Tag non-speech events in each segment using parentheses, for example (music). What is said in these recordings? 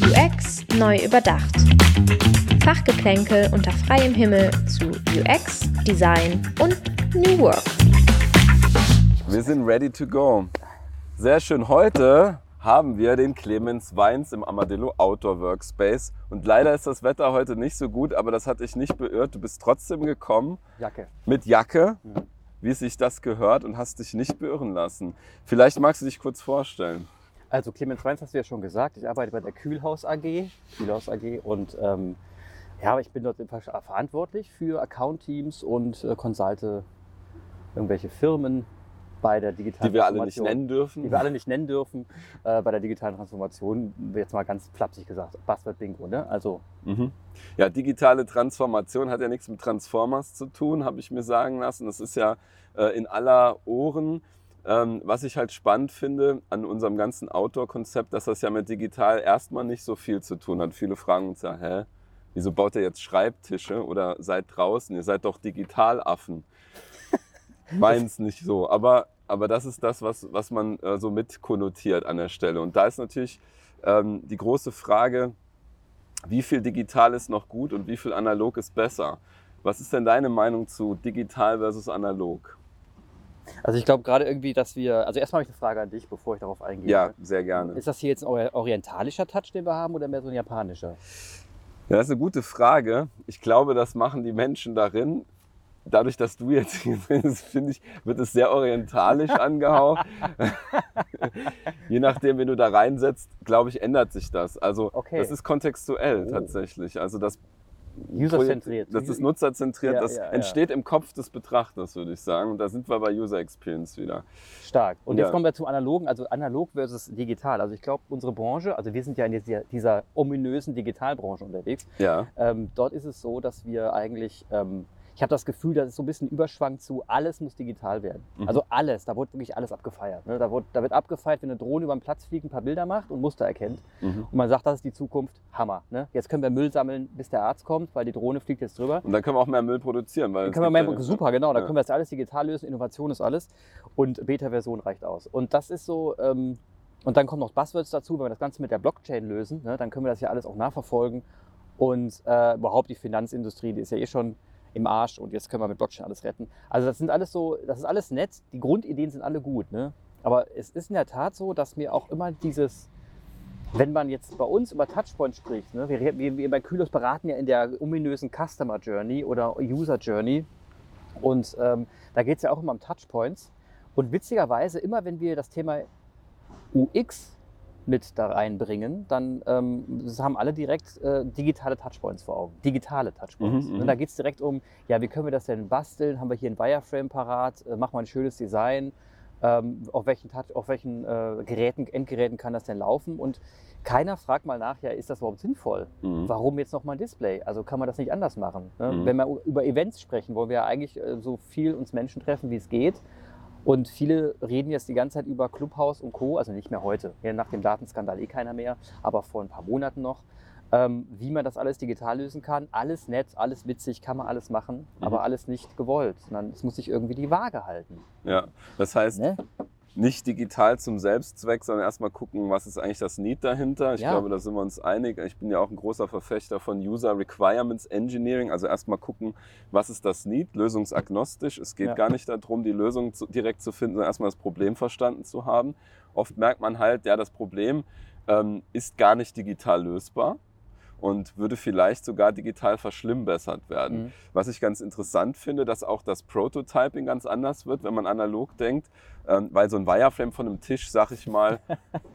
UX neu überdacht. Fachgeplänkel unter freiem Himmel zu UX, Design und New Work. Wir sind ready to go. Sehr schön. Heute haben wir den Clemens Weins im Amadillo Outdoor Workspace. Und leider ist das Wetter heute nicht so gut, aber das hat dich nicht beirrt. Du bist trotzdem gekommen. Jacke. Mit Jacke, mhm. Wie sich das gehört und hast dich nicht beirren lassen. Vielleicht magst du dich kurz vorstellen. Also Clemens Weins hast du ja schon gesagt. Ich arbeite bei der Kühlhaus AG. Kühlhaus AG und ähm, ja, ich bin dort verantwortlich für Account-Teams und äh, consulte irgendwelche Firmen, bei der digitalen Die wir alle nicht nennen dürfen. Die wir alle nicht nennen dürfen. Äh, bei der digitalen Transformation, jetzt mal ganz flapsig gesagt, Buzzword Bingo. Ne? Also, mhm. Ja, digitale Transformation hat ja nichts mit Transformers zu tun, habe ich mir sagen lassen. Das ist ja äh, in aller Ohren. Ähm, was ich halt spannend finde an unserem ganzen Outdoor-Konzept, dass das ja mit digital erstmal nicht so viel zu tun hat. Viele fragen uns ja, hä, wieso baut ihr jetzt Schreibtische oder seid draußen? Ihr seid doch Digitalaffen. (laughs) Meins nicht so. Aber, aber das ist das, was, was man äh, so mit konnotiert an der Stelle. Und da ist natürlich ähm, die große Frage, wie viel digital ist noch gut und wie viel analog ist besser? Was ist denn deine Meinung zu digital versus analog? Also ich glaube gerade irgendwie, dass wir, also erstmal habe ich eine Frage an dich, bevor ich darauf eingehe. Ja, sehr gerne. Ist das hier jetzt ein orientalischer Touch, den wir haben oder mehr so ein japanischer? Ja, das ist eine gute Frage. Ich glaube, das machen die Menschen darin dadurch, dass du jetzt hier bist, finde ich, wird es sehr orientalisch (laughs) angehaucht. (laughs) Je nachdem, wenn du da reinsetzt, glaube ich, ändert sich das. Also okay. das ist kontextuell oh. tatsächlich. Also das Userzentriert. Das ist nutzerzentriert. Ja, das ja, entsteht ja. im Kopf des Betrachters, würde ich sagen. Und da sind wir bei User Experience wieder. Stark. Und jetzt kommen wir zum Analogen, also analog versus digital. Also ich glaube, unsere Branche, also wir sind ja in dieser, dieser ominösen Digitalbranche unterwegs. Ja. Ähm, dort ist es so, dass wir eigentlich ähm, ich habe das Gefühl, dass es so ein bisschen Überschwang zu, alles muss digital werden. Mhm. Also alles, da wurde wirklich alles abgefeiert. Ne? Da, wird, da, wird, abgefeiert, wenn eine Drohne über den Platz fliegt, ein paar Bilder macht und Muster erkennt. Mhm. Und man sagt, das ist die Zukunft, Hammer. Ne? Jetzt können wir Müll sammeln, bis der Arzt kommt, weil die Drohne fliegt jetzt drüber. Und dann können wir auch mehr Müll produzieren. Weil dann können wir mehr, super, genau, dann ja. können wir das alles digital lösen, Innovation ist alles. Und Beta-Version reicht aus. Und das ist so... Ähm, und dann kommen noch Buzzwords dazu, wenn wir das Ganze mit der Blockchain lösen, ne, dann können wir das ja alles auch nachverfolgen. Und äh, überhaupt die Finanzindustrie, die ist ja eh schon im Arsch und jetzt können wir mit Blockchain alles retten. Also das sind alles so, das ist alles nett, die Grundideen sind alle gut, ne? Aber es ist in der Tat so, dass mir auch immer dieses, wenn man jetzt bei uns über Touchpoint spricht, ne? wir, wir, wir bei Kylos beraten ja in der ominösen Customer Journey oder User Journey und ähm, da geht es ja auch immer um Touchpoints. Und witzigerweise, immer wenn wir das Thema UX mit da reinbringen, dann ähm, haben alle direkt äh, digitale Touchpoints vor Augen. Digitale Touchpoints. Mhm, und mhm. da geht es direkt um, ja, wie können wir das denn basteln? Haben wir hier ein Wireframe parat? Äh, machen wir ein schönes Design? Ähm, auf welchen, Touch, auf welchen äh, Geräten, Endgeräten kann das denn laufen? Und keiner fragt mal nach, ja, ist das überhaupt sinnvoll? Mhm. Warum jetzt nochmal ein Display? Also kann man das nicht anders machen? Ne? Mhm. Wenn wir über Events sprechen, wollen wir ja eigentlich äh, so viel uns Menschen treffen, wie es geht. Und viele reden jetzt die ganze Zeit über Clubhouse und Co., also nicht mehr heute, ja, nach dem Datenskandal eh keiner mehr, aber vor ein paar Monaten noch, ähm, wie man das alles digital lösen kann. Alles nett, alles witzig, kann man alles machen, mhm. aber alles nicht gewollt, sondern es muss sich irgendwie die Waage halten. Ja, das heißt, ne? Nicht digital zum Selbstzweck, sondern erstmal gucken, was ist eigentlich das Need dahinter. Ich ja. glaube, da sind wir uns einig. Ich bin ja auch ein großer Verfechter von User Requirements Engineering, also erstmal gucken, was ist das Need, lösungsagnostisch. Es geht ja. gar nicht darum, die Lösung zu, direkt zu finden, sondern erstmal das Problem verstanden zu haben. Oft merkt man halt, ja, das Problem ähm, ist gar nicht digital lösbar und würde vielleicht sogar digital verschlimmbessert werden. Mhm. Was ich ganz interessant finde, dass auch das Prototyping ganz anders wird, wenn man analog denkt, ähm, weil so ein Wireframe von einem Tisch, sag ich mal,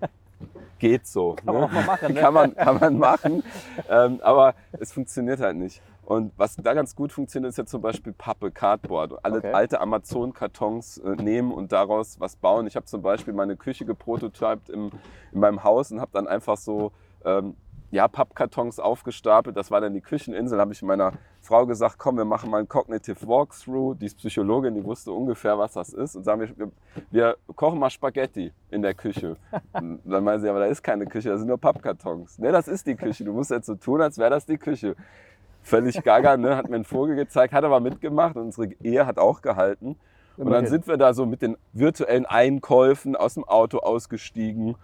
(laughs) geht so. Kann, ne? man, mal machen, ne? kann, man, kann man machen, ähm, aber es funktioniert halt nicht. Und was da ganz gut funktioniert, ist ja zum Beispiel Pappe, Cardboard. Alle okay. alte Amazon-Kartons äh, nehmen und daraus was bauen. Ich habe zum Beispiel meine Küche geprototypt im, in meinem Haus und habe dann einfach so ähm, ja, Pappkartons aufgestapelt. Das war dann die Kücheninsel. Da habe ich meiner Frau gesagt, komm, wir machen mal ein Cognitive Walkthrough. Die ist Psychologin, die wusste ungefähr, was das ist. Und sagen wir, wir, wir kochen mal Spaghetti in der Küche. (laughs) Und dann meinen sie, aber da ist keine Küche, das sind nur Pappkartons. Ne, das ist die Küche. Du musst jetzt so tun, als wäre das die Küche. Völlig gaga, ne? hat mir einen Vogel gezeigt, hat aber mitgemacht und unsere Ehe hat auch gehalten. Und dann sind wir da so mit den virtuellen Einkäufen aus dem Auto ausgestiegen,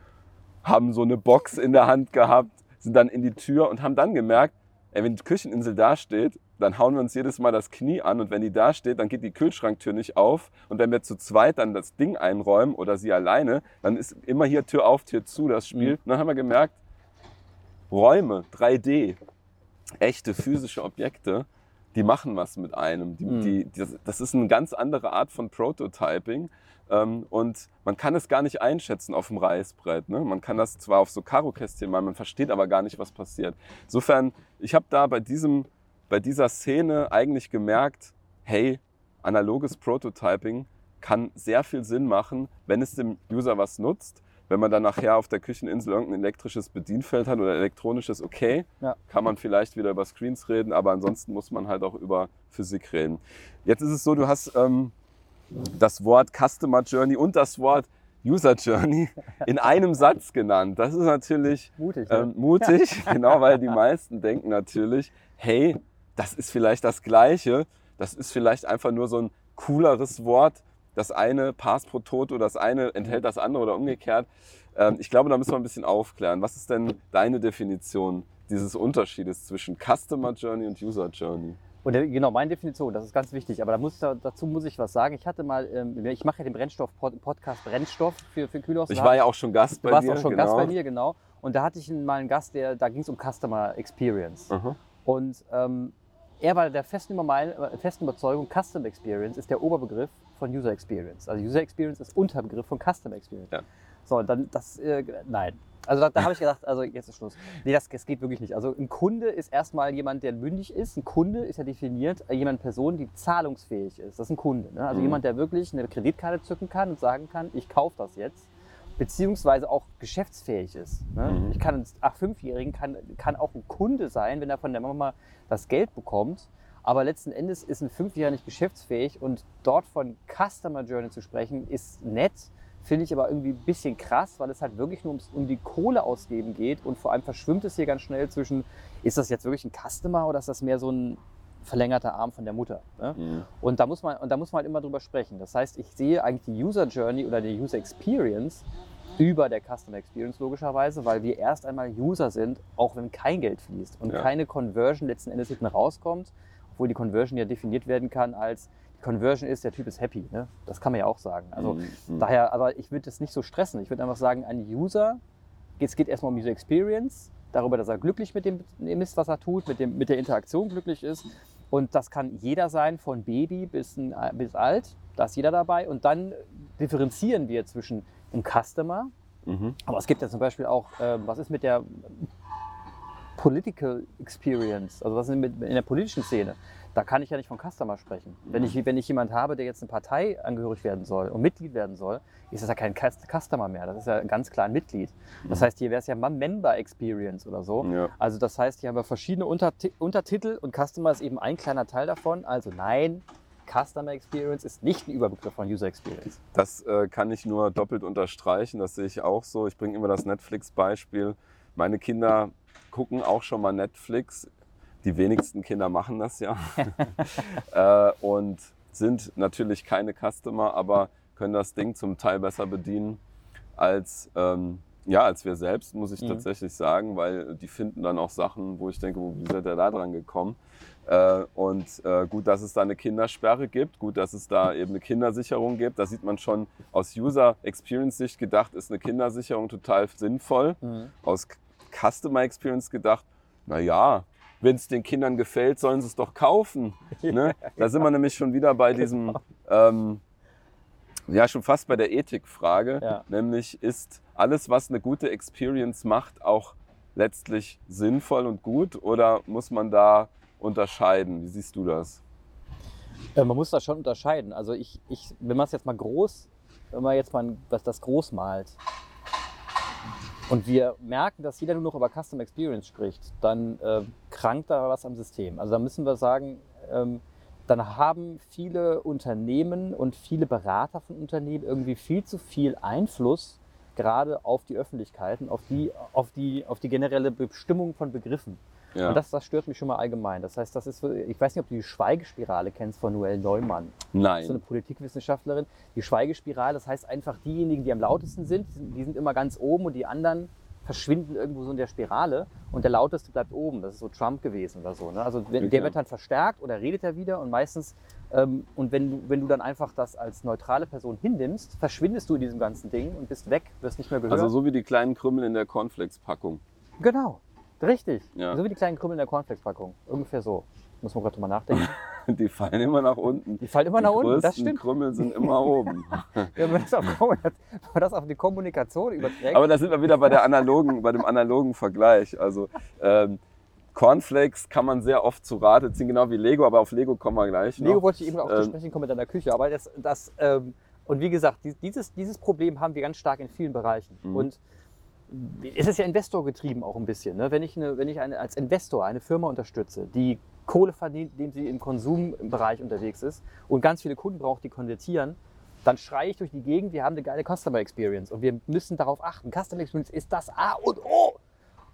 haben so eine Box in der Hand gehabt, sind dann in die Tür und haben dann gemerkt, ey, wenn die Kücheninsel da steht, dann hauen wir uns jedes Mal das Knie an und wenn die da steht, dann geht die Kühlschranktür nicht auf und wenn wir zu zweit dann das Ding einräumen oder sie alleine, dann ist immer hier Tür auf, Tür zu das Spiel. Mhm. Und dann haben wir gemerkt, Räume, 3D, echte physische Objekte, die machen was mit einem. Die, mhm. die, die, das ist eine ganz andere Art von Prototyping. Ähm, und man kann es gar nicht einschätzen auf dem Reißbrett. Ne? Man kann das zwar auf so Karo-Kästchen malen, man versteht aber gar nicht, was passiert. Insofern, ich habe da bei, diesem, bei dieser Szene eigentlich gemerkt, hey, analoges Prototyping kann sehr viel Sinn machen, wenn es dem User was nutzt. Wenn man dann nachher auf der Kücheninsel irgendein elektrisches Bedienfeld hat oder elektronisches, okay, ja. kann man vielleicht wieder über Screens reden, aber ansonsten muss man halt auch über Physik reden. Jetzt ist es so, du hast ähm, das Wort Customer Journey und das Wort User Journey in einem Satz genannt. Das ist natürlich mutig, ähm, mutig (laughs) genau, weil die meisten denken natürlich, hey, das ist vielleicht das Gleiche, das ist vielleicht einfach nur so ein cooleres Wort, das eine Pass pro Toto, das eine enthält das andere oder umgekehrt. Ähm, ich glaube, da müssen wir ein bisschen aufklären. Was ist denn deine Definition dieses Unterschiedes zwischen Customer Journey und User Journey? Und genau, meine Definition, das ist ganz wichtig. Aber da muss, dazu muss ich was sagen. Ich hatte mal, ähm, ich mache ja den Brennstoff-Podcast Brennstoff für, für Kühlhaus. Ich war ja auch schon Gast bei dir. Du warst auch schon genau. Gast bei mir, genau. Und da hatte ich mal einen Gast, der, da ging es um Customer Experience. Mhm. Und ähm, er war der festen, äh, festen Überzeugung, Customer Experience ist der Oberbegriff von User Experience. Also User Experience ist Unterbegriff von Customer Experience. Ja. So, dann das, äh, nein, also da, da habe ich gedacht, also jetzt ist Schluss. Nee, das, das geht wirklich nicht. Also ein Kunde ist erstmal jemand, der mündig ist. Ein Kunde ist ja definiert äh, jemand Person, die zahlungsfähig ist. Das ist ein Kunde. Ne? Also mhm. jemand, der wirklich eine Kreditkarte zücken kann und sagen kann, ich kaufe das jetzt. Beziehungsweise auch geschäftsfähig ist. Ne? Mhm. Ich kann einen ach, Fünfjährigen kann, kann auch ein Kunde sein, wenn er von der Mama das Geld bekommt. Aber letzten Endes ist ein Fünfjähriger nicht geschäftsfähig und dort von Customer Journey zu sprechen, ist nett Finde ich aber irgendwie ein bisschen krass, weil es halt wirklich nur ums, um die Kohle ausgeben geht und vor allem verschwimmt es hier ganz schnell zwischen, ist das jetzt wirklich ein Customer oder ist das mehr so ein verlängerter Arm von der Mutter? Ne? Mhm. Und, da muss man, und da muss man halt immer drüber sprechen. Das heißt, ich sehe eigentlich die User Journey oder die User Experience über der Customer Experience logischerweise, weil wir erst einmal User sind, auch wenn kein Geld fließt und ja. keine Conversion letzten Endes hinten rauskommt, obwohl die Conversion ja definiert werden kann als Conversion ist, der Typ ist happy. Ne? Das kann man ja auch sagen. Also mhm. daher, aber ich würde das nicht so stressen. Ich würde einfach sagen, ein User, es geht erstmal um User Experience, darüber, dass er glücklich mit dem ist, was er tut, mit, dem, mit der Interaktion glücklich ist. Und das kann jeder sein, von Baby bis, bis alt. Da ist jeder dabei. Und dann differenzieren wir zwischen einem Customer. Mhm. Aber es gibt ja zum Beispiel auch, äh, was ist mit der Political Experience, also was ist mit, in der politischen Szene? Da kann ich ja nicht von Customer sprechen. Wenn ich, wenn ich jemand habe, der jetzt eine Partei angehörig werden soll und Mitglied werden soll, ist das ja kein Customer mehr. Das ist ja ganz klar ein Mitglied. Das mhm. heißt, hier wäre es ja Member Experience oder so. Ja. Also das heißt, hier haben wir verschiedene Unterti Untertitel und Customer ist eben ein kleiner Teil davon. Also nein, Customer Experience ist nicht ein Überbegriff von User Experience. Das äh, kann ich nur doppelt unterstreichen. Das sehe ich auch so. Ich bringe immer das Netflix-Beispiel. Meine Kinder gucken auch schon mal Netflix die wenigsten Kinder machen das ja. (laughs) (laughs) äh, und sind natürlich keine Customer, aber können das Ding zum Teil besser bedienen als, ähm, ja, als wir selbst, muss ich mhm. tatsächlich sagen, weil die finden dann auch Sachen, wo ich denke, wie seid ihr da dran gekommen? Äh, und äh, gut, dass es da eine Kindersperre gibt, gut, dass es da eben eine Kindersicherung gibt. Da sieht man schon aus User Experience Sicht gedacht, ist eine Kindersicherung total sinnvoll. Mhm. Aus Customer Experience gedacht, na ja, wenn es den Kindern gefällt, sollen sie es doch kaufen. (laughs) Ne? Da sind wir nämlich schon wieder bei diesem, genau. ähm, ja, schon fast bei der Ethikfrage. Ja. Nämlich ist alles, was eine gute Experience macht, auch letztlich sinnvoll und gut oder muss man da unterscheiden? Wie siehst du das? Äh, man muss da schon unterscheiden. Also ich, ich wenn man es jetzt mal groß, wenn man jetzt mal was das groß malt, und wir merken, dass jeder nur noch über Custom Experience spricht, dann äh, krankt da was am System. Also da müssen wir sagen, ähm, dann haben viele Unternehmen und viele Berater von Unternehmen irgendwie viel zu viel Einfluss gerade auf die Öffentlichkeiten, auf die, auf die, auf die generelle Bestimmung von Begriffen. Ja. Und das, das stört mich schon mal allgemein. Das heißt, das ist, ich weiß nicht, ob du die Schweigespirale kennst von Noel Neumann. Nein. so eine Politikwissenschaftlerin. Die Schweigespirale, das heißt einfach, diejenigen, die am lautesten sind, die sind immer ganz oben und die anderen verschwinden irgendwo so in der Spirale und der lauteste bleibt oben. Das ist so Trump gewesen oder so. Ne? Also wenn, der wird dann verstärkt oder redet er wieder und meistens, ähm, und wenn du, wenn du dann einfach das als neutrale Person hinnimmst, verschwindest du in diesem ganzen Ding und bist weg, wirst nicht mehr gehört. Also so wie die kleinen Krümel in der Cornflakes-Packung. genau, richtig. Ja. So wie die kleinen Krümel in der Cornflakes-Packung. Ungefähr so. Muss man gerade drüber nachdenken. (laughs) Die fallen immer nach unten. Die fallen immer die nach unten, das stimmt. Krümel sind immer oben. (laughs) Ja, wenn, man das auf, (laughs) wenn man das auf die Kommunikation überträgt. Aber da sind wir wieder bei, der analogen, bei dem analogen Vergleich. Also ähm, Cornflakes kann man sehr oft zu Rate ziehen, genau wie Lego, aber auf Lego kommen wir gleich noch. Lego wollte ich eben auch zu Ähm, sprechen kommen mit deiner Küche, aber das, das ähm, und wie gesagt, dies- dieses, dieses Problem haben wir ganz stark in vielen Bereichen. Mhm. Und es ist ja Investor getrieben auch ein bisschen. Ne? Wenn ich, eine, wenn ich eine, als Investor eine Firma unterstütze, die Kohle verdient, indem sie im Konsumbereich unterwegs ist und ganz viele Kunden braucht, die konvertieren, dann schreie ich durch die Gegend, wir haben eine geile Customer Experience und wir müssen darauf achten. Customer Experience ist das A und O.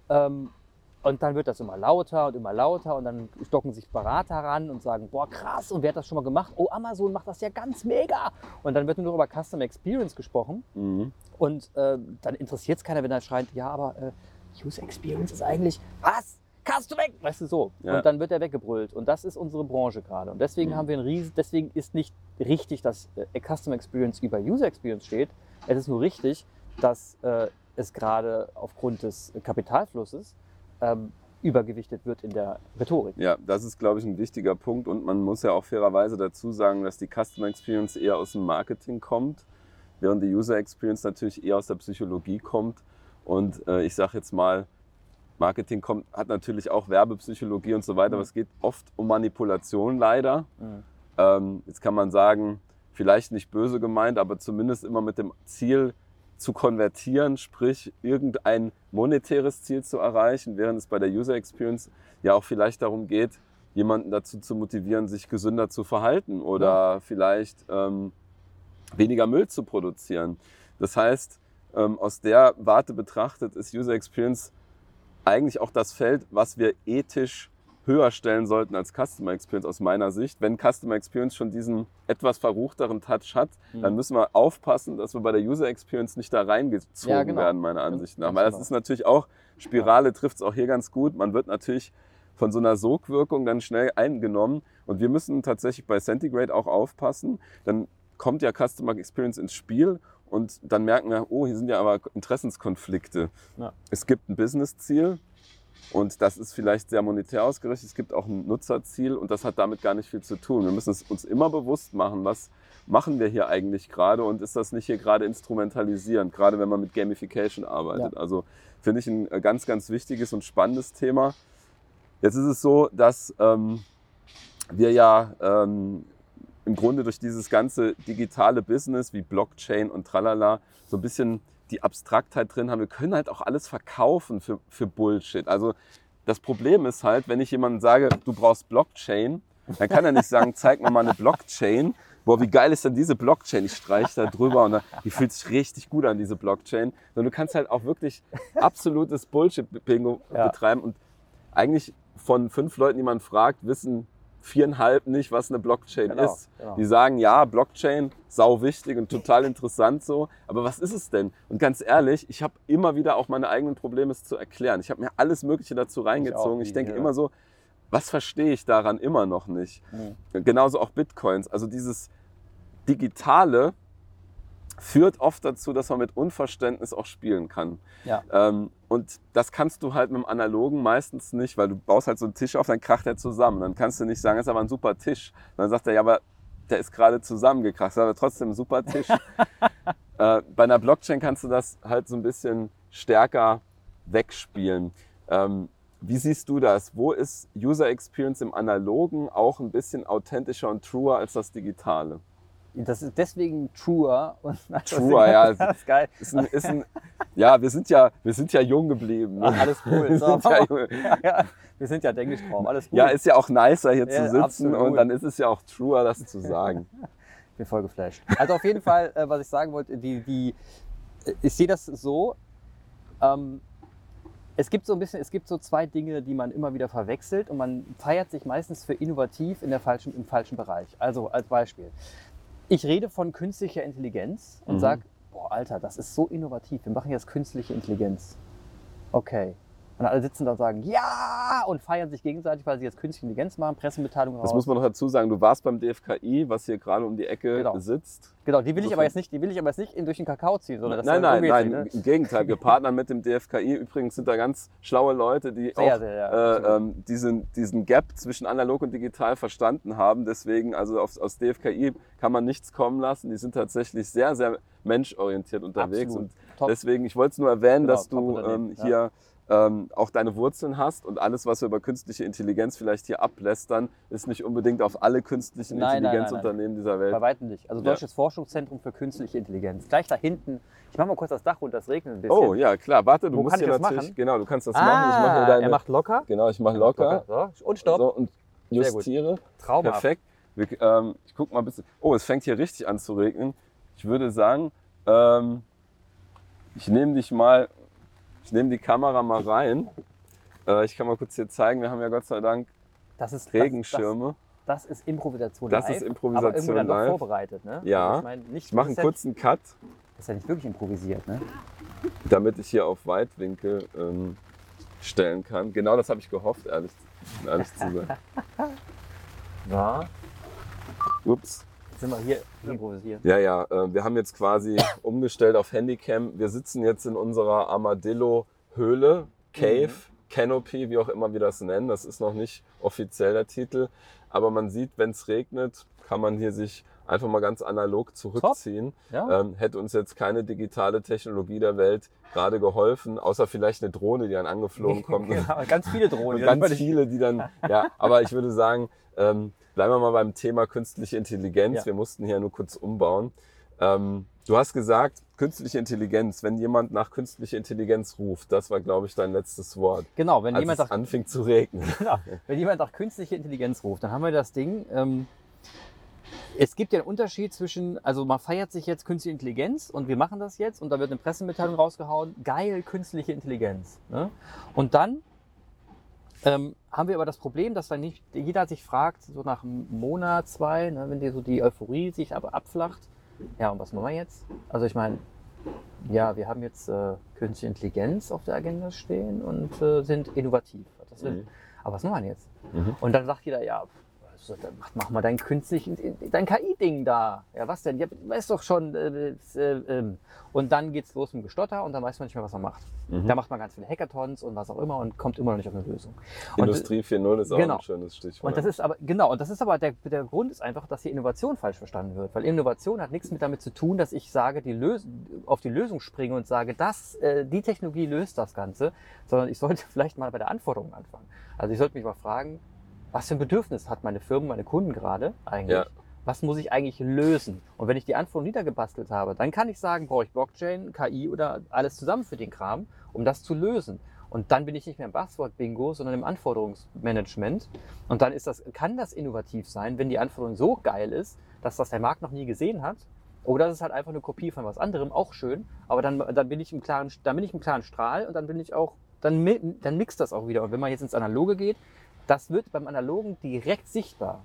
Ähm, und dann wird das immer lauter und immer lauter und dann stocken sich Berater ran und sagen, boah krass, und wer hat das schon mal gemacht? Oh, Amazon macht das ja ganz mega. Und dann wird nur noch über Customer Experience gesprochen Mhm. und äh, dann interessiert es keiner, wenn er schreit, ja, aber äh, User Experience ist eigentlich, was? Kannst du weg? Weißt du so. Ja. Und dann wird er weggebrüllt. Und das ist unsere Branche gerade. Und deswegen Mhm. haben wir ein riesen, deswegen ist nicht richtig, dass äh, Customer Experience über User Experience steht. Es ist nur richtig, dass äh, es gerade aufgrund des Kapitalflusses ähm, übergewichtet wird in der Rhetorik. Ja, das ist, glaube ich, ein wichtiger Punkt. Und man muss ja auch fairerweise dazu sagen, dass die Customer Experience eher aus dem Marketing kommt, während die User Experience natürlich eher aus der Psychologie kommt. Und äh, ich sage jetzt mal, Marketing kommt, hat natürlich auch Werbepsychologie und so weiter, Mhm. aber es geht oft um Manipulation leider. Mhm. Ähm, jetzt kann man sagen, vielleicht nicht böse gemeint, aber zumindest immer mit dem Ziel zu konvertieren, sprich irgendein monetäres Ziel zu erreichen, während es bei der User Experience ja auch vielleicht darum geht, jemanden dazu zu motivieren, sich gesünder zu verhalten oder vielleicht ähm, weniger Müll zu produzieren. Das heißt, ähm, aus der Warte betrachtet ist User Experience eigentlich auch das Feld, was wir ethisch höher stellen sollten als Customer Experience aus meiner Sicht. Wenn Customer Experience schon diesen etwas verruchteren Touch hat, Mhm. dann müssen wir aufpassen, dass wir bei der User Experience nicht da reingezogen Ja, genau. werden, meiner Ansicht nach. Weil das genau. ist natürlich auch, Spirale trifft es auch hier ganz gut. Man wird natürlich von so einer Sogwirkung dann schnell eingenommen. Und wir müssen tatsächlich bei Centigrade auch aufpassen. Dann kommt ja Customer Experience ins Spiel und dann merken wir, oh, hier sind ja aber Interessenskonflikte. Ja. Es gibt ein Business-Ziel und das ist vielleicht sehr monetär ausgerichtet. Es gibt auch ein Nutzerziel und das hat damit gar nicht viel zu tun. Wir müssen es uns immer bewusst machen, was machen wir hier eigentlich gerade und ist das nicht hier gerade instrumentalisierend, gerade wenn man mit Gamification arbeitet. Also finde ich ein äh, ganz, ganz wichtiges und spannendes Thema. Jetzt ist es so, dass ähm, wir ja ähm, im Grunde durch dieses ganze digitale Business wie Blockchain und tralala so ein bisschen die Abstraktheit drin haben. Wir können halt auch alles verkaufen für, für Bullshit. Also das Problem ist halt, wenn ich jemandem sage, du brauchst Blockchain, dann kann er nicht sagen, (laughs) zeig mir mal eine Blockchain. Boah, wie geil ist denn diese Blockchain? Ich streiche da drüber und dann, die fühlt sich richtig gut an, diese Blockchain. Sondern du kannst halt auch wirklich absolutes Bullshit-Bingo Ja. betreiben. Und eigentlich von fünf Leuten, die man fragt, wissen viereinhalb nicht, was eine Blockchain Genau, ist. genau. Die sagen, ja, Blockchain, sau wichtig und total interessant so. Aber was ist es denn? Und ganz ehrlich, ich habe immer wieder auch meine eigenen Probleme es zu erklären. Ich habe mir alles Mögliche dazu reingezogen. Ich, wie denke immer so, was verstehe ich daran immer noch nicht? Mhm. Genauso auch Bitcoins. Also dieses Digitale führt oft dazu, dass man mit Unverständnis auch spielen kann. Ja. Ähm, und das kannst du halt mit dem Analogen meistens nicht, weil du baust halt so einen Tisch auf, dann kracht er zusammen. Dann kannst du nicht sagen, das ist aber ein super Tisch. Dann sagt er, ja, aber der ist gerade zusammengekracht, das ist aber trotzdem ein super Tisch. (laughs) äh, bei einer Blockchain kannst du das halt so ein bisschen stärker wegspielen. Ähm, wie siehst du das? Wo ist User Experience im Analogen auch ein bisschen authentischer und truer als das Digitale? Das ist deswegen truer. Und (laughs) Truer, ja. Das ist geil. Ist ein, ist ein, ja, wir sind ja, wir sind ja jung geblieben. Ne? Ach, alles cool. (laughs) Wir So, sind (laughs) ja, ja, wir sind ja der Englischtraum. Alles gut. ja, ist ja auch nicer hier Ja, zu sitzen absolut. und dann ist es ja auch truer, das zu sagen. Ich bin voll geflasht. Also auf jeden Fall, äh, was ich sagen wollte, die, die, äh, ich sehe das so, ähm, es gibt so ein bisschen, es gibt so zwei Dinge, die man immer wieder verwechselt und man feiert sich meistens für innovativ in der falschen, im falschen Bereich. Also als Beispiel. Ich rede von künstlicher Intelligenz und Mhm. sage, boah, Alter, das ist so innovativ. Wir machen jetzt künstliche Intelligenz. Okay. Und alle sitzen da und sagen, ja, und feiern sich gegenseitig, weil sie jetzt künstliche Intelligenz machen, Pressemitteilung Das raus. muss man noch dazu sagen. Du warst beim DFKI, was hier gerade um die Ecke Genau. sitzt. Genau, die will ich aber jetzt nicht, die will ich aber jetzt nicht durch den Kakao ziehen, sondern das nein, nein, nein, ne? im Gegenteil. Wir partnern mit dem DFKI. Übrigens sind da ganz schlaue Leute, die Sehr, auch sehr, ja. äh, ähm, diesen, diesen Gap zwischen analog und digital verstanden haben. Deswegen, also aus, aus DFKI kann man nichts kommen lassen. Die sind tatsächlich sehr, sehr menschorientiert unterwegs. Absolut. Und Top. deswegen, ich wollte es nur erwähnen, Genau, dass du ähm, ja. Ähm, auch deine Wurzeln hast und alles, was wir über künstliche Intelligenz vielleicht hier ablästern, ist nicht unbedingt auf alle künstlichen Nein, nein, nein, Intelligenzunternehmen dieser Welt. Bei weitem nicht. Also Ja. Deutsches Forschungszentrum für künstliche Intelligenz. Gleich da hinten. Ich mache mal kurz das Dach runter, es regnet ein bisschen. Oh ja, klar. Warte, du Wo musst hier natürlich. machen? Genau, du kannst das ah, machen. Ich mache hier deine, er macht locker. Genau, ich mache locker. So, und stopp. So, und justiere. Traumhaft. Perfekt. Wir, ähm, ich guck mal ein bisschen. Oh, es fängt hier richtig an zu regnen. Ich würde sagen, ähm, ich nehme dich mal, ich nehme die Kamera mal rein. Äh, ich kann mal kurz hier zeigen, wir haben ja Gott sei Dank Das ist Regenschirme. Das, das, das ist Improvisation Das live. ist Improvisation aber live. vorbereitet, ne? Ja. Also ich meine, nicht, Ich mache einen ist ja- kurzen Cut, Das ist ja nicht wirklich improvisiert, ne? damit ich hier auf Weitwinkel ähm, stellen kann. Genau das habe ich gehofft, ehrlich, ehrlich zu sein. (laughs) Ja. Ups. Sind wir hier improvisiert. Ja, ja, äh, wir haben jetzt quasi (coughs) umgestellt auf Handycam. Wir sitzen jetzt in unserer Armadillo-Höhle, Cave, Canopy, wie auch immer wir das nennen. Das ist noch nicht offiziell der Titel. Aber man sieht, wenn es regnet, kann man hier sich einfach mal ganz analog zurückziehen. Ja? Ähm, hätte uns jetzt keine digitale Technologie der Welt gerade geholfen, außer vielleicht eine Drohne, die dann angeflogen (laughs) kommt. genau, ganz viele Drohnen. Ganz viele, die dann, ja, aber ich würde sagen, ähm, bleiben wir mal beim Thema künstliche Intelligenz. Ja. Wir mussten hier nur kurz umbauen. Ähm, du hast gesagt, künstliche Intelligenz, wenn jemand nach künstlicher Intelligenz ruft, das war, glaube ich, dein letztes Wort. Genau, wenn jemand sagt, anfing zu regnen. (laughs) Genau. Wenn jemand nach künstliche Intelligenz ruft, dann haben wir das Ding. Ähm, es gibt ja einen Unterschied zwischen, also man feiert sich jetzt künstliche Intelligenz und wir machen das jetzt und da wird eine Pressemitteilung rausgehauen, geil, künstliche Intelligenz. Ne? Und dann ähm, haben wir aber das Problem, dass dann nicht jeder sich fragt, so nach einem Monat, zwei, ne, wenn die so die Euphorie sich aber abflacht, ja, und was machen wir jetzt? Also ich meine, ja, wir haben jetzt äh, künstliche Intelligenz auf der Agenda stehen und äh, sind innovativ. Mhm. aber was machen wir jetzt? Mhm. Und dann sagt jeder, ja, also, dann mach, mach mal dein künstlich, dein KI-Ding da. Ja, was denn? Ja, weißt doch schon. Äh, äh, ähm. Und dann geht's los mit dem Gestotter und dann weiß man nicht mehr, was man macht. Mhm. Da macht man ganz viele Hackathons und was auch immer und kommt immer noch nicht auf eine Lösung. Industrie 4.0 ist auch Genau. ein schönes Stichwort. und das ist aber, genau, und das ist aber der, der Grund ist einfach, dass die Innovation falsch verstanden wird. Weil Innovation hat nichts mit damit zu tun, dass ich sage, die Lös auf die Lösung springe und sage, das, äh, die Technologie löst das Ganze, sondern ich sollte (laughs) vielleicht mal bei der Anforderung anfangen. Also ich sollte mich mal fragen, was für ein Bedürfnis hat meine Firma, meine Kunden gerade eigentlich? Ja. Was muss ich eigentlich lösen? Und wenn ich die Anforderung niedergebastelt habe, dann kann ich sagen, brauche ich Blockchain, KI oder alles zusammen für den Kram, um das zu lösen. Und dann bin ich nicht mehr im Buzzword-Bingo, sondern im Anforderungsmanagement. Und dann ist das, kann das innovativ sein, wenn die Anforderung so geil ist, dass das der Markt noch nie gesehen hat. Oder es ist halt einfach eine Kopie von was anderem, auch schön. Aber dann, dann, bin ich im klaren, dann bin ich im klaren Strahl und dann bin ich auch, dann, dann mixt das auch wieder. Und wenn man jetzt ins Analoge geht, das wird beim Analogen direkt sichtbar.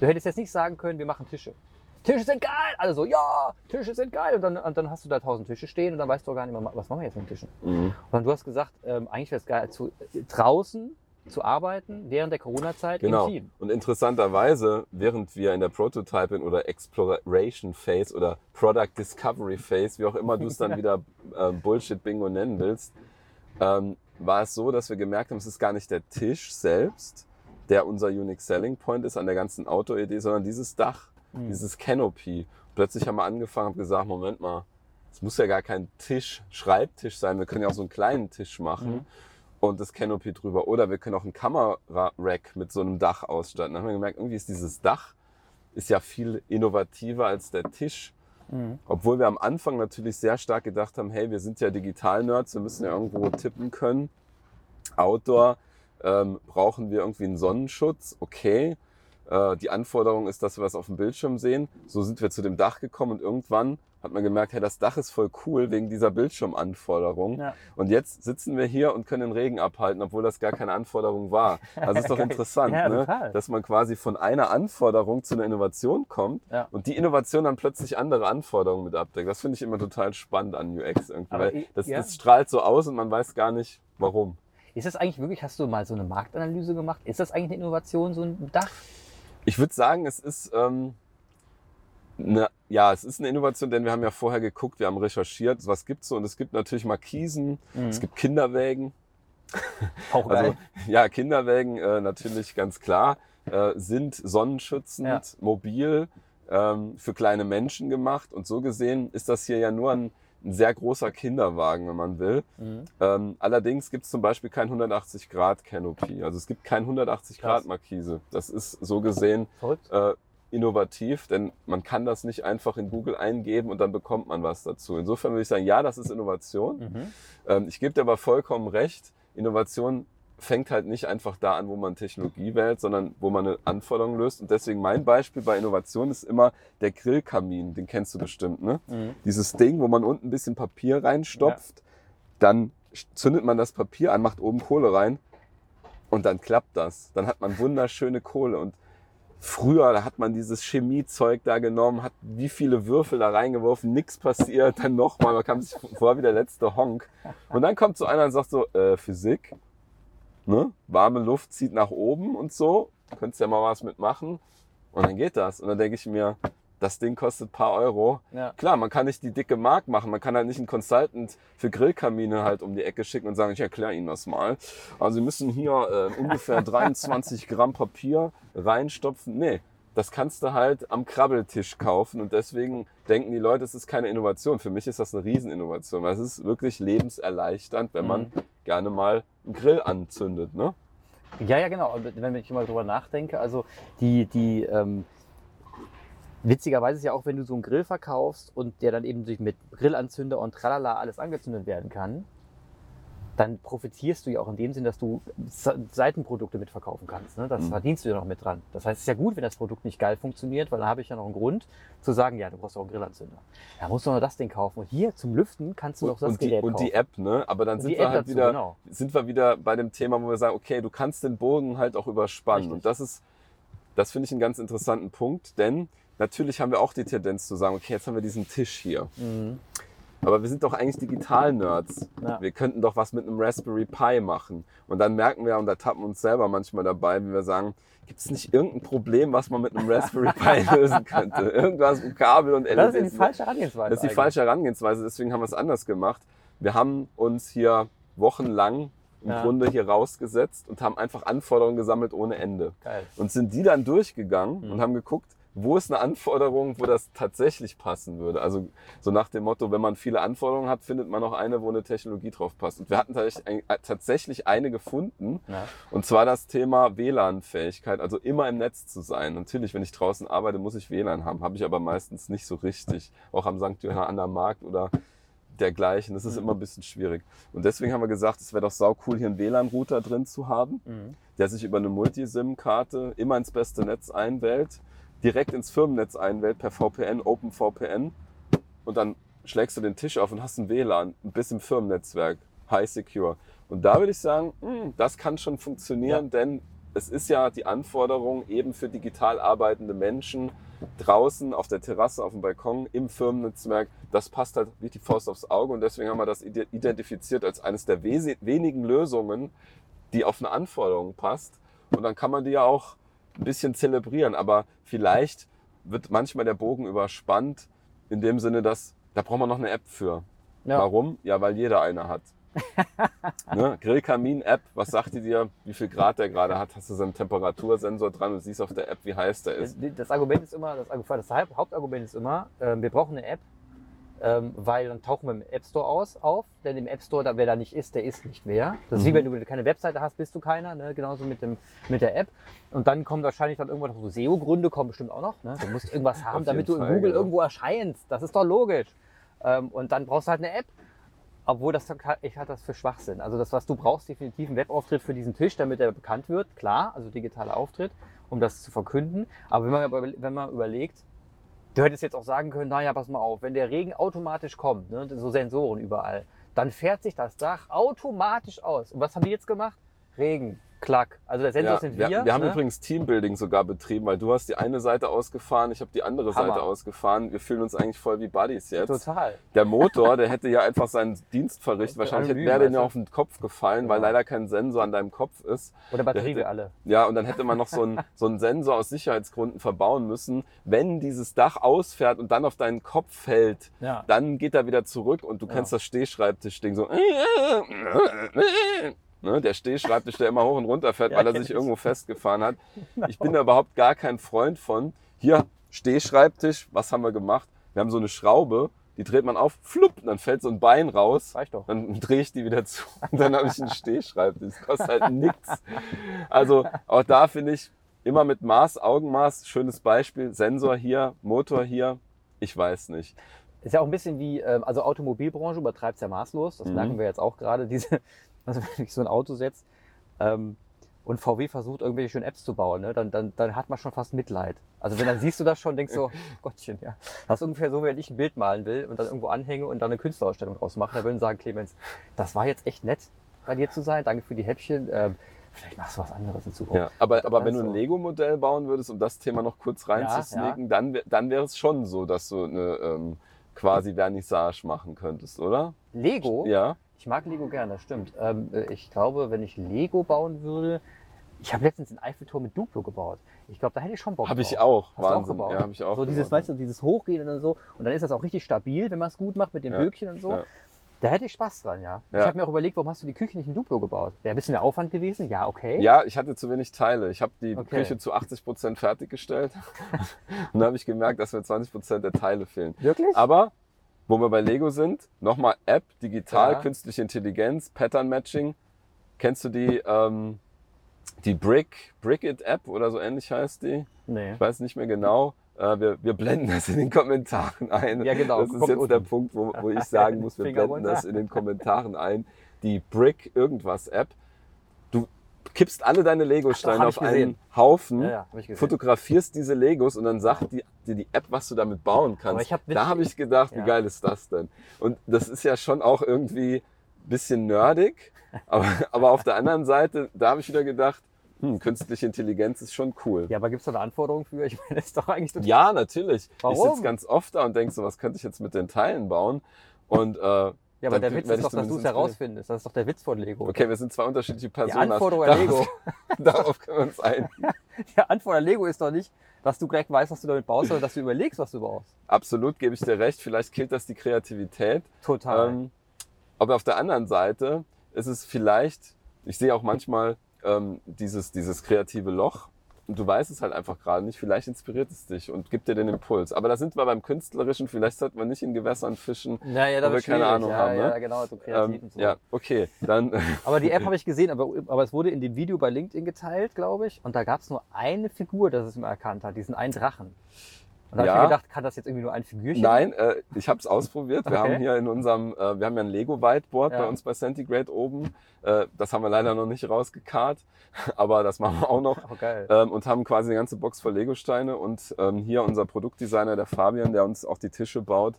Du hättest jetzt nicht sagen können, wir machen Tische. Tische sind geil! Alle so, ja, Tische sind geil. Und dann, und dann hast du da tausend Tische stehen und dann weißt du auch gar nicht mehr, was machen wir jetzt mit den Tischen. Mhm. Und du hast gesagt, ähm, eigentlich wäre es geil, zu, äh, draußen zu arbeiten während der Corona-Zeit Genau. im Team. Und interessanterweise, während wir in der Prototyping oder Exploration Phase oder Product Discovery Phase, wie auch immer du es dann (laughs) wieder äh, Bullshit-Bingo nennen willst, ähm, war es so, dass wir gemerkt haben, es ist gar nicht der Tisch selbst, der unser Unique Selling Point ist an der ganzen Auto-Idee, sondern dieses Dach, Mhm. dieses Canopy. Plötzlich haben wir angefangen und gesagt, Moment mal, es muss ja gar kein Tisch, Schreibtisch sein, wir können ja auch so einen kleinen Tisch machen Mhm. und das Canopy drüber. Oder wir können auch ein Kamera-Rack mit so einem Dach ausstatten. Dann haben wir gemerkt, irgendwie ist dieses Dach ist ja viel innovativer als der Tisch. Mhm. Obwohl wir am Anfang natürlich sehr stark gedacht haben, hey, wir sind ja Digital-Nerds, wir müssen ja irgendwo tippen können. Outdoor ähm, brauchen wir irgendwie einen Sonnenschutz, okay. Äh, die Anforderung ist, dass wir was auf dem Bildschirm sehen. So sind wir zu dem Dach gekommen und irgendwann hat man gemerkt, hey, das Dach ist voll cool wegen dieser Bildschirmanforderung. Ja. Und jetzt sitzen wir hier und können den Regen abhalten, obwohl das gar keine Anforderung war. Also ist doch (laughs) interessant, Ja, ne? dass man quasi von einer Anforderung zu einer Innovation kommt Ja. und die Innovation dann plötzlich andere Anforderungen mit abdeckt. Das finde ich immer total spannend an UX irgendwie, Aber weil das, das strahlt so aus und man weiß gar nicht, warum. Ist das eigentlich wirklich, hast du mal so eine Marktanalyse gemacht? Ist das eigentlich eine Innovation, so ein Dach? Ich würde sagen, es ist ähm, eine, ja, es ist eine Innovation, denn wir haben ja vorher geguckt, wir haben recherchiert, was gibt's so und es gibt natürlich Markisen, es gibt Kinderwägen. (laughs) auch Also geil. ja, Kinderwägen äh, natürlich ganz klar äh, sind sonnenschützend, Ja. mobil, ähm, für kleine Menschen gemacht und so gesehen ist das hier ja nur ein, ein sehr großer Kinderwagen, wenn man will. Mhm. Ähm, allerdings gibt es zum Beispiel kein 180 Grad Canopy, also es gibt kein 180 Grad. Markise. Das ist so gesehen Verrückt. äh, innovativ, denn man kann das nicht einfach in Google eingeben und dann bekommt man was dazu. Insofern würde ich sagen, ja, das ist Innovation. Mhm. Ähm, ich gebe dir aber vollkommen recht, Innovation fängt halt nicht einfach da an, wo man Technologie wählt, sondern wo man eine Anforderung löst. Und deswegen mein Beispiel bei Innovation ist immer der Grillkamin, den kennst du bestimmt, ne? Mhm. Dieses Ding, wo man unten ein bisschen Papier reinstopft, dann zündet man das Papier an, macht oben Kohle rein und dann klappt das. Dann hat man wunderschöne Kohle. Und früher, da hat man dieses Chemiezeug da genommen, hat wie viele Würfel da reingeworfen, nichts passiert, dann nochmal, man kam sich vor wie der letzte Honk. Und dann kommt so einer und sagt so, äh, Physik, ne? warme Luft zieht nach oben und so, könntest ja mal was mitmachen. Und dann geht das. Und dann denke ich mir, das Ding kostet ein paar Euro. Ja. Klar, man kann nicht die dicke Mark machen. Man kann halt nicht einen Consultant für Grillkamine halt um die Ecke schicken und sagen, ich erkläre Ihnen das mal. Also Sie müssen hier äh, ungefähr (laughs) 23 Gramm Papier reinstopfen. Nee, das kannst du halt am Krabbeltisch kaufen. Und deswegen denken die Leute, es ist keine Innovation. Für mich ist das eine Rieseninnovation, weil es ist wirklich lebenserleichternd, wenn man Mhm. gerne mal einen Grill anzündet. Ne? Ja, ja, genau. Wenn ich mal drüber nachdenke, also die, die, ähm, witzigerweise ist ja auch, wenn du so einen Grill verkaufst und der dann eben durch mit Grillanzünder und tralala alles angezündet werden kann, dann profitierst du ja auch in dem Sinn, dass du Se- Seitenprodukte mitverkaufen kannst. Ne? Das Mhm. verdienst du ja noch mit dran. Das heißt, es ist ja gut, wenn das Produkt nicht geil funktioniert, weil dann habe ich ja noch einen Grund zu sagen, ja, du brauchst auch einen Grillanzünder. Da musst du noch das Ding kaufen. Und hier zum Lüften kannst du noch das und, die, Gerät und kaufen. die App, ne? Aber dann Und sind wir halt dazu, wieder, genau. sind wir wieder bei dem Thema, wo wir sagen, okay, du kannst den Bogen halt auch überspannen. Richtig. Und das ist, das finde ich einen ganz interessanten Punkt, denn natürlich haben wir auch die Tendenz zu sagen, okay, jetzt haben wir diesen Tisch hier. Mhm. Aber wir sind doch eigentlich Digital-Nerds. Ja. Wir könnten doch was mit einem Raspberry Pi machen. Und dann merken wir, und da tappen wir uns selber manchmal dabei, wie wir sagen, gibt es nicht irgendein Problem, was man mit einem Raspberry (laughs) Pi lösen könnte? Irgendwas mit Kabel und LEDs. Das ist die falsche Herangehensweise. Das ist die eigentlich. falsche Herangehensweise, deswegen haben wir es anders gemacht. Wir haben uns hier wochenlang im Ja. Grunde hier rausgesetzt und haben einfach Anforderungen gesammelt ohne Ende. Geil. Und sind die dann durchgegangen Mhm. und haben geguckt, wo ist eine Anforderung, wo das tatsächlich passen würde. Also so nach dem Motto, wenn man viele Anforderungen hat, findet man auch eine, wo eine Technologie drauf passt. Und wir hatten tatsächlich äh, tatsächlich eine gefunden, Ja. und zwar das Thema WLAN-Fähigkeit, also immer im Netz zu sein. Natürlich, wenn ich draußen arbeite, muss ich WLAN haben, habe ich aber meistens nicht so richtig. Auch am St. Johann Markt oder dergleichen. Das ist Mhm. immer ein bisschen schwierig. Und deswegen haben wir gesagt, es wäre doch sau cool, hier einen WLAN-Router drin zu haben, Mhm. der sich über eine Multisim-Karte immer ins beste Netz einwählt, direkt ins Firmennetz einwählt per VPN, OpenVPN und dann schlägst du den Tisch auf und hast ein WLAN bis im Firmennetzwerk, high secure. Und da würde ich sagen, hm, das kann schon funktionieren, denn es ist ja die Anforderung eben für digital arbeitende Menschen draußen auf der Terrasse, auf dem Balkon, im Firmennetzwerk. Das passt halt wie die Faust aufs Auge und deswegen haben wir das ide- identifiziert als eines der wenigen Lösungen, die auf eine Anforderung passt. Und dann kann man die ja auch ein bisschen zelebrieren. Aber vielleicht wird manchmal der Bogen überspannt in dem Sinne, dass da braucht man noch eine App für. Ja. Warum? Ja, weil jeder eine hat. (laughs) ne? Grillkamin-App, was sagt die dir, wie viel Grad der gerade hat? Hast du so einen Temperatursensor dran und siehst auf der App, wie heiß der ist. Das, Argument ist immer, das, das Haupt- Hauptargument ist immer, ähm, wir brauchen eine App, ähm, weil dann tauchen wir im App Store aus, auf, denn im App Store, da, wer da nicht ist, der ist nicht mehr. Das ist wie Mhm. wenn du keine Webseite hast, bist du keiner, ne? genauso mit, dem, mit der App. Und dann kommen wahrscheinlich dann irgendwann noch so SEO-Gründe, kommen bestimmt auch noch. Ne? Du musst irgendwas (laughs) haben, damit du in Google genau. irgendwo erscheinst. Das ist doch logisch. Ähm, und dann brauchst du halt eine App. Obwohl das ich halte das für Schwachsinn. Also das, was du brauchst, definitiv ein Webauftritt für diesen Tisch, damit er bekannt wird, klar, also digitaler Auftritt, um das zu verkünden. Aber wenn man, wenn man überlegt, Du hättest jetzt auch sagen können, naja, pass mal auf, wenn der Regen automatisch kommt, ne, so Sensoren überall, dann fährt sich das Dach automatisch aus. Und was haben die jetzt gemacht? Regen, klack. Also der Sensor Ja, sind wir, wir. wir haben ne? übrigens Teambuilding sogar betrieben, weil du hast die eine Seite ausgefahren, ich habe die andere Hammer. Seite ausgefahren. Wir fühlen uns eigentlich voll wie Buddies jetzt. Total. Der Motor, der hätte ja einfach seinen Dienst verrichtet. (laughs) Wahrscheinlich wäre weißt du? auf den Kopf gefallen, weil Genau. leider kein Sensor an deinem Kopf ist. Oder Batterie Der hätte- alle. Ja, und dann hätte man noch so einen, (laughs) so einen Sensor aus Sicherheitsgründen verbauen müssen. Wenn dieses Dach ausfährt und dann auf deinen Kopf fällt, Ja. dann geht er wieder zurück und du Ja. kennst das Stehschreibtischding so. Ne, der Stehschreibtisch, der immer hoch und runter fährt, (laughs) Ja, weil er sich ich. irgendwo festgefahren hat. (laughs) Ich bin da überhaupt gar kein Freund von. Hier, Stehschreibtisch, was haben wir gemacht? Wir haben so eine Schraube, die dreht man auf, flupp, dann fällt so ein Bein raus. Reicht doch. Dann drehe ich die wieder zu (laughs) und dann habe ich einen Stehschreibtisch. Das kostet halt nichts. Also auch da finde ich immer mit Maß, Augenmaß, schönes Beispiel. Sensor hier, Motor hier. Ich weiß nicht. Ist ja auch ein bisschen wie, ähm, also Automobilbranche übertreibt es ja maßlos. Das Mhm. merken wir jetzt auch gerade, diese, also (laughs) wenn ich so ein Auto setzt ähm, und VW versucht, irgendwelche schönen Apps zu bauen, ne, dann, dann, dann hat man schon fast Mitleid. Also wenn dann siehst du das schon, denkst du, (laughs) oh Gottchen, ja. Das ist ungefähr so, wenn ich ein Bild malen will und dann irgendwo anhänge und dann eine Künstlerausstellung draus mache. Da würden sagen, Clemens, das war jetzt echt nett, bei dir zu sein. Danke für die Häppchen. Ähm, vielleicht machst du was anderes in Zukunft. Ja, aber, aber wenn du ein Lego-Modell bauen würdest, um das Thema noch kurz reinzusneaken, dann, wär- dann wäre es schon so, dass du eine ähm, quasi Vernissage machen könntest, oder? Lego? Ja. Ich mag Lego gerne, das stimmt. Ähm, äh, ich glaube, wenn ich Lego bauen würde, ich habe letztens einen Eiffelturm mit Duplo gebaut. Ich glaube, da hätte ich schon Bock Habe ich auch. Hast du auch Wahnsinn. gebaut? ja, habe ich auch. So dieses, gebaut. weißt du, dieses Hochgehen und so. Und dann ist das auch richtig stabil, wenn man es gut macht mit den Ja, Böckchen und so. ja. Da hätte ich Spaß dran, ja. Ich Ja. habe mir auch überlegt, warum hast du die Küche nicht in Duplo gebaut? Wäre ein bisschen der Aufwand gewesen, ja, okay. Ja, ich hatte zu wenig Teile. Ich habe die Okay. Küche zu 80 Prozent fertiggestellt. (laughs) und dann habe ich gemerkt, dass mir 20 Prozent der Teile fehlen. Wirklich? Aber wo wir bei Lego sind, nochmal App, digital, Ja. künstliche Intelligenz, Pattern Matching. Kennst du die, ähm, die Brick, Brickit App oder so ähnlich heißt die? nee. Ich weiß nicht mehr genau. Äh, wir, wir blenden das in den Kommentaren ein. Ja, genau. Das ist jetzt der unten. Punkt, wo, wo ich sagen muss, wir (laughs) blenden das in den Kommentaren ein. Die Brick irgendwas App. Kippst alle deine Lego-Steine auf ich einen. Haufen, Ja, ja, ich fotografierst diese Legos und dann sagt die, dir die App, was du damit bauen kannst. Ich hab da habe ich gedacht, wie geil ist das denn? Und das ist ja schon auch irgendwie ein bisschen nerdig, (laughs) aber, aber auf der anderen Seite, da habe ich wieder gedacht, hm, künstliche Intelligenz ist schon cool. Ja, aber gibt es da eine Anforderung für? Ich meine, das ist doch eigentlich total. Ja, natürlich. Ich Warum? sitze ganz oft da und denke so, was könnte ich jetzt mit den Teilen bauen? Und äh, Ja, aber der Witz ist doch, dass du es herausfindest. Das ist doch der Witz von Lego. Okay, wir sind zwei unterschiedliche Die Personen. Anforderung an Lego. (laughs) Darauf können wir uns ein. (laughs) Die Antwort an Lego ist doch nicht, dass du gleich weißt, was du damit baust, sondern dass du überlegst, was du baust. Absolut, gebe ich dir recht. Vielleicht killt das die Kreativität. Total. Ähm, aber auf der anderen Seite ist es vielleicht, ich sehe auch manchmal ähm, dieses, dieses kreative Loch und du weißt es halt einfach gerade nicht. Vielleicht inspiriert es dich und gibt dir den Impuls. Aber da sind wir beim Künstlerischen. Vielleicht sollten wir nicht in Gewässern fischen. ja, ja, wo wir keine Ahnung ja, haben, ne? Ja, genau, so kreativ Ähm, so. ja, okay. Dann (laughs) Aber die App (laughs) habe ich gesehen, aber, aber es wurde in dem Video bei LinkedIn geteilt, glaube ich. Und da gab es nur eine Figur, das es mir erkannt hat, diesen einen Drachen. Und da Ja. habe ich mir gedacht, kann das jetzt irgendwie nur ein Figürchen? Nein, äh, ich habe es ausprobiert. Wir Okay. haben hier in unserem, äh, wir haben ja ein Lego Whiteboard Ja. bei uns bei Centigrade oben. Äh, das haben wir leider noch nicht rausgekarrt, (laughs) aber das machen wir auch noch. Oh, geil. Ähm, und haben quasi eine ganze Box voll Lego-Steine. Und ähm, hier unser Produktdesigner, der Fabian, der uns auch die Tische baut,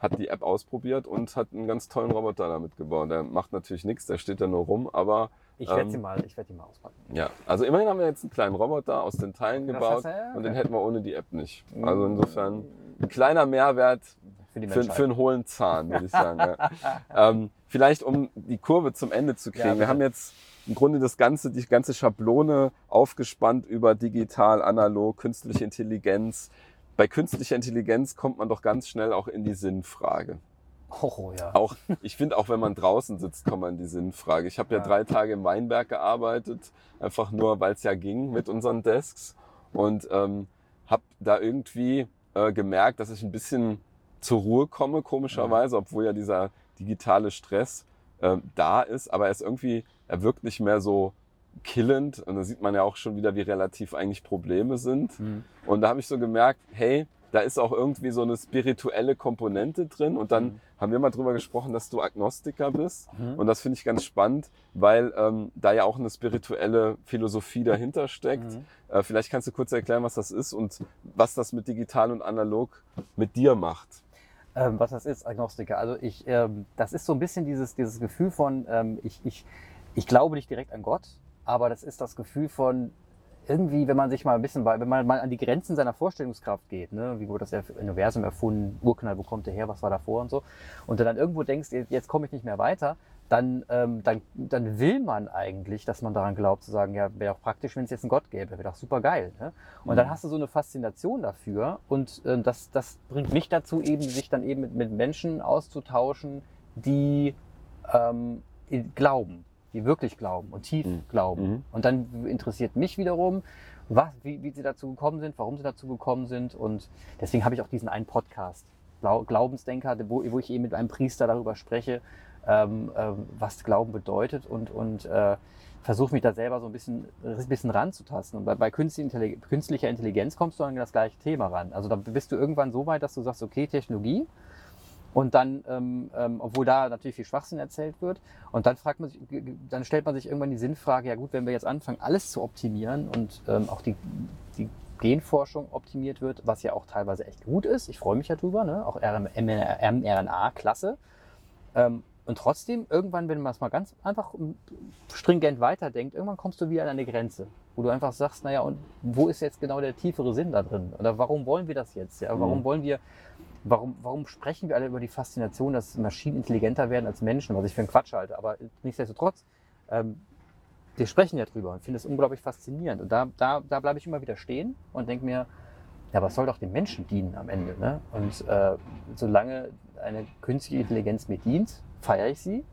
hat die App ausprobiert und hat einen ganz tollen Roboter damit gebaut. Der macht natürlich nichts, der steht da nur rum, aber Ich werde ähm, sie mal, ich werde die mal auspacken. ja. Also immerhin haben wir jetzt einen kleinen Roboter aus den Teilen Das gebaut du, ja, und den hätten wir ohne die App nicht. Also insofern ein kleiner Mehrwert Für für, für einen hohlen Zahn, würde ich sagen. ja. (laughs) ähm, vielleicht, um die Kurve zum Ende zu kriegen. Ja, wir haben jetzt im Grunde das ganze, die ganze Schablone aufgespannt über digital, analog, künstliche Intelligenz. Bei künstlicher Intelligenz kommt man doch ganz schnell auch in die Sinnfrage. Oh, ja. Auch, ich finde, auch wenn man draußen sitzt, kommt man in die Sinnfrage. Ich habe ja. Ja. drei Tage im Weinberg gearbeitet, einfach nur, weil es ja ging mit unseren Desks und ähm, habe da irgendwie äh, gemerkt, dass ich ein bisschen zur Ruhe komme, komischerweise, obwohl ja dieser digitale Stress äh, da ist, aber er ist irgendwie, er wirkt nicht mehr so killend und da sieht man ja auch schon wieder, wie relativ eigentlich Probleme sind. Mhm. Und da habe ich so gemerkt, hey, da ist auch irgendwie so eine spirituelle Komponente drin. Und dann Mhm. haben wir mal drüber gesprochen, dass du Agnostiker bist. Mhm. Und das finde ich ganz spannend, weil ähm, da ja auch eine spirituelle Philosophie dahinter steckt. Mhm. Äh, vielleicht kannst du kurz erklären, was das ist und was das mit digital und analog mit dir macht. Ähm, was das ist, Agnostiker. Also ich, ähm, das ist so ein bisschen dieses, dieses Gefühl von, ähm, ich, ich, ich glaube nicht direkt an Gott, aber das ist das Gefühl von irgendwie, wenn man sich mal ein bisschen, bei- wenn man mal an die Grenzen seiner Vorstellungskraft geht, ne? wie wurde das Universum erfunden, Urknall, wo kommt der her, was war davor und so, und du dann irgendwo denkst, jetzt komme ich nicht mehr weiter, dann, ähm, dann, dann will man eigentlich, dass man daran glaubt, zu sagen, ja, wäre doch praktisch, wenn es jetzt einen Gott gäbe, wäre doch super geil. Ne? Und dann Mhm. hast du so eine Faszination dafür und äh, das, das bringt mich dazu, eben sich dann eben mit, mit Menschen auszutauschen, die ähm, glauben, die wirklich glauben und tief Mhm. glauben. Mhm. Und dann interessiert mich wiederum, was, wie, wie sie dazu gekommen sind, warum sie dazu gekommen sind. Und deswegen habe ich auch diesen einen Podcast, Glau- Glaubensdenker, wo, wo ich eben mit einem Priester darüber spreche, ähm, ähm, was Glauben bedeutet und, und äh, versuche mich da selber so ein bisschen, ein bisschen ranzutasten. Und bei, bei künstlicher Intelligenz, künstlicher Intelligenz kommst du an das gleiche Thema ran. Also da bist du irgendwann so weit, dass du sagst, okay, Technologie. Und dann, ähm, ähm, obwohl da natürlich viel Schwachsinn erzählt wird, und dann fragt man sich, dann stellt man sich irgendwann die Sinnfrage, ja gut, wenn wir jetzt anfangen, alles zu optimieren und ähm, auch die, die Genforschung optimiert wird, was ja auch teilweise echt gut ist, ich freue mich ja drüber, ne? auch mRNA, klasse. Ähm, und trotzdem, irgendwann, wenn man es mal ganz einfach stringent weiterdenkt, irgendwann kommst du wieder an eine Grenze, wo du einfach sagst, naja, und wo ist jetzt genau der tiefere Sinn da drin? Oder warum wollen wir das jetzt? Ja? Warum Mhm. wollen wir, warum, warum sprechen wir alle über die Faszination, dass Maschinen intelligenter werden als Menschen, was ich für einen Quatsch halte, aber nichtsdestotrotz, ähm, wir sprechen ja drüber und finde es unglaublich faszinierend. Und da, da, da bleibe ich immer wieder stehen und denke mir, ja, es soll doch dem Menschen dienen am Ende. Ne? Und äh, solange eine künstliche Intelligenz mir dient, feiere ich sie.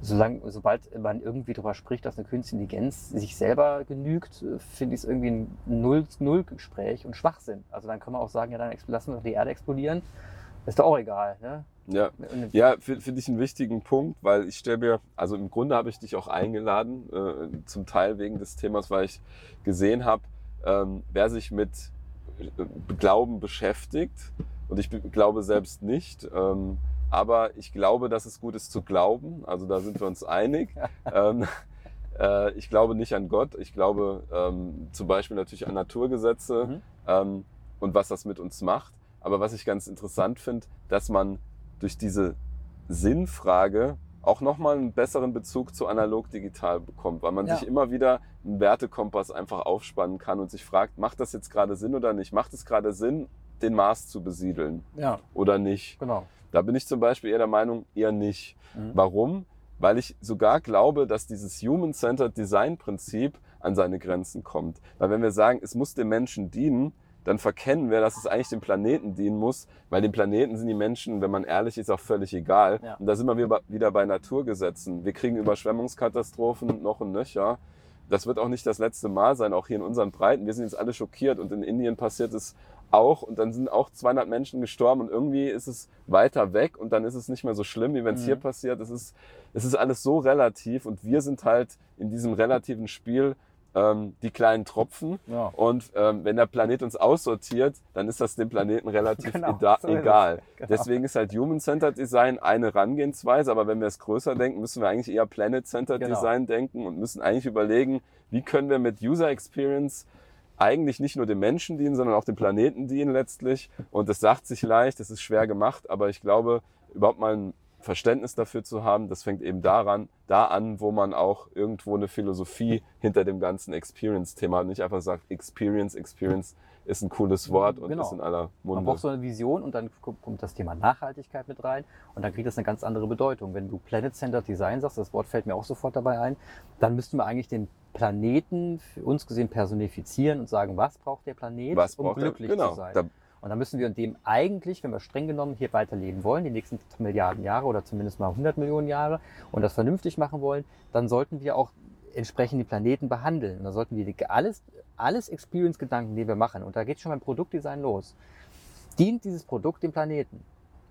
Solange, sobald man irgendwie darüber spricht, dass eine künstliche Intelligenz sich selber genügt, äh, finde ich es irgendwie ein Null- Null-Gespräch und Schwachsinn. Also dann kann man auch sagen, ja, dann lassen wir doch die Erde explodieren. Ist doch auch egal. Ne? Ja, ja fi- finde ich einen wichtigen Punkt, weil ich stelle mir, also im Grunde habe ich dich auch eingeladen, äh, zum Teil wegen des Themas, weil ich gesehen habe, ähm, wer sich mit äh, Glauben beschäftigt, und ich be- glaube selbst nicht, ähm, aber ich glaube, dass es gut ist zu glauben, also da sind wir uns einig. (laughs) ähm, äh, ich glaube nicht an Gott, ich glaube ähm, zum Beispiel natürlich an Naturgesetze Mhm. ähm, und was das mit uns macht. Aber was ich ganz interessant finde, dass man durch diese Sinnfrage auch nochmal einen besseren Bezug zu analog-digital bekommt, weil man Ja. sich immer wieder einen Wertekompass einfach aufspannen kann und sich fragt, macht das jetzt gerade Sinn oder nicht? Macht es gerade Sinn, den Mars zu besiedeln ja, oder nicht? genau. Da bin ich zum Beispiel eher der Meinung, eher nicht. Mhm. Warum? Weil ich sogar glaube, dass dieses Human-Centered Design-Prinzip an seine Grenzen kommt. Weil wenn wir sagen, es muss dem Menschen dienen, dann verkennen wir, dass es eigentlich dem Planeten dienen muss, weil dem Planeten sind die Menschen, wenn man ehrlich ist, auch völlig egal. Ja. Und da sind wir wieder- bei Naturgesetzen. Wir kriegen Überschwemmungskatastrophen noch und nöcher. Das wird auch nicht das letzte Mal sein, auch hier in unseren Breiten. Wir sind jetzt alle schockiert und in Indien passiert es auch und dann sind auch 200 Menschen gestorben und irgendwie ist es weiter weg und dann ist es nicht mehr so schlimm, wie wenn es Mhm. hier passiert. Es ist, es ist alles so relativ und wir sind halt in diesem relativen Spiel ähm, die kleinen Tropfen Ja. und ähm, wenn der Planet uns aussortiert, dann ist das dem Planeten relativ (laughs) Genau, so egal. Genau. Deswegen ist halt Human-Centered Design eine Herangehensweise, aber wenn wir es größer denken, müssen wir eigentlich eher Planet-Centered Genau. Design denken und müssen eigentlich überlegen, wie können wir mit User Experience eigentlich nicht nur dem Menschen dienen, sondern auch dem Planeten dienen letztlich. Und das sagt sich leicht, das ist schwer gemacht, aber ich glaube, überhaupt mal ein Verständnis dafür zu haben, das fängt eben daran, da an, wo man auch irgendwo eine Philosophie hinter dem ganzen Experience-Thema hat. Nicht einfach sagt, Experience, Experience ist ein cooles Wort und Genau. ist in aller Man Munde. braucht so eine Vision und dann kommt das Thema Nachhaltigkeit mit rein und dann kriegt das eine ganz andere Bedeutung. Wenn du Planet-Centered Design sagst, das Wort fällt mir auch sofort dabei ein, dann müssten wir eigentlich den Planeten für uns gesehen personifizieren und sagen, was braucht der Planet, Was um glücklich Genau. zu sein. Da, Und dann müssen wir in dem eigentlich, wenn wir streng genommen hier weiterleben wollen, die nächsten Milliarden Jahre oder zumindest mal 100 Millionen Jahre und das vernünftig machen wollen, dann sollten wir auch entsprechend die Planeten behandeln. Und da sollten wir alles, alles Experience-Gedanken, die wir machen, und da geht schon beim Produktdesign los, dient dieses Produkt dem Planeten?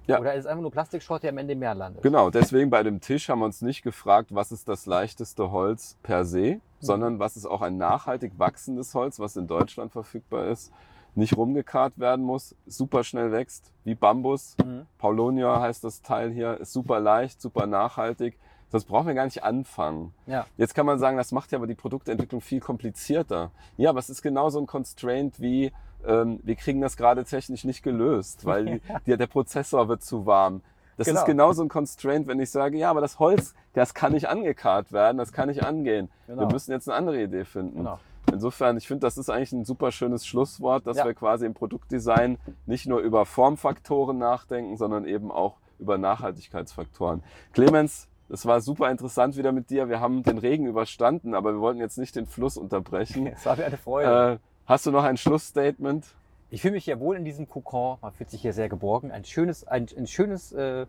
Ja. Oder ist es einfach nur Plastikschrott, der am Ende im Meer landet? Genau, deswegen bei dem Tisch haben wir uns nicht gefragt, was ist das leichteste Holz per se, sondern was ist auch ein nachhaltig wachsendes Holz, was in Deutschland verfügbar ist. nicht rumgekarrt werden muss, super schnell wächst, wie Bambus. Mhm. Paulonia heißt das Teil hier, ist super leicht, super nachhaltig. Das brauchen wir gar nicht anfangen. Ja. Jetzt kann man sagen, das macht ja aber die Produktentwicklung viel komplizierter. Ja, aber es ist genauso ein Constraint wie, ähm, wir kriegen das gerade technisch nicht gelöst, weil (laughs) die, der Prozessor wird zu warm. Das Genau. ist genauso ein Constraint, wenn ich sage, ja, aber das Holz, das kann nicht angekarrt werden, das kann nicht angehen. Genau. Wir müssen jetzt eine andere Idee finden. Genau. Insofern, ich finde, das ist eigentlich ein super schönes Schlusswort, dass Ja. wir quasi im Produktdesign nicht nur über Formfaktoren nachdenken, sondern eben auch über Nachhaltigkeitsfaktoren. Clemens, es war super interessant wieder mit dir. Wir haben den Regen überstanden, aber wir wollten jetzt nicht den Fluss unterbrechen. (laughs) Es war mir eine Freude. Äh, hast du noch ein Schlussstatement? Ich fühle mich ja wohl in diesem Kokon. Man fühlt sich hier sehr geborgen. Ein schönes, ein, ein schönes, äh,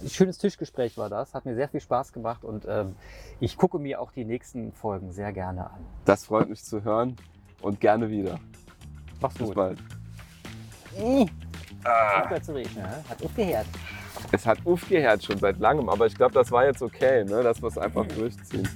ein schönes Tischgespräch war das. Hat mir sehr viel Spaß gemacht und ähm, ich gucke mir auch die nächsten Folgen sehr gerne an. Das freut mich zu hören und gerne wieder. Mach's Bis gut. bald. Aufgehört zu regnen, ne? hat aufgehört. Es hat aufgehört schon seit langem, aber ich glaube, das war jetzt okay, ne? dass wir es einfach durchziehen.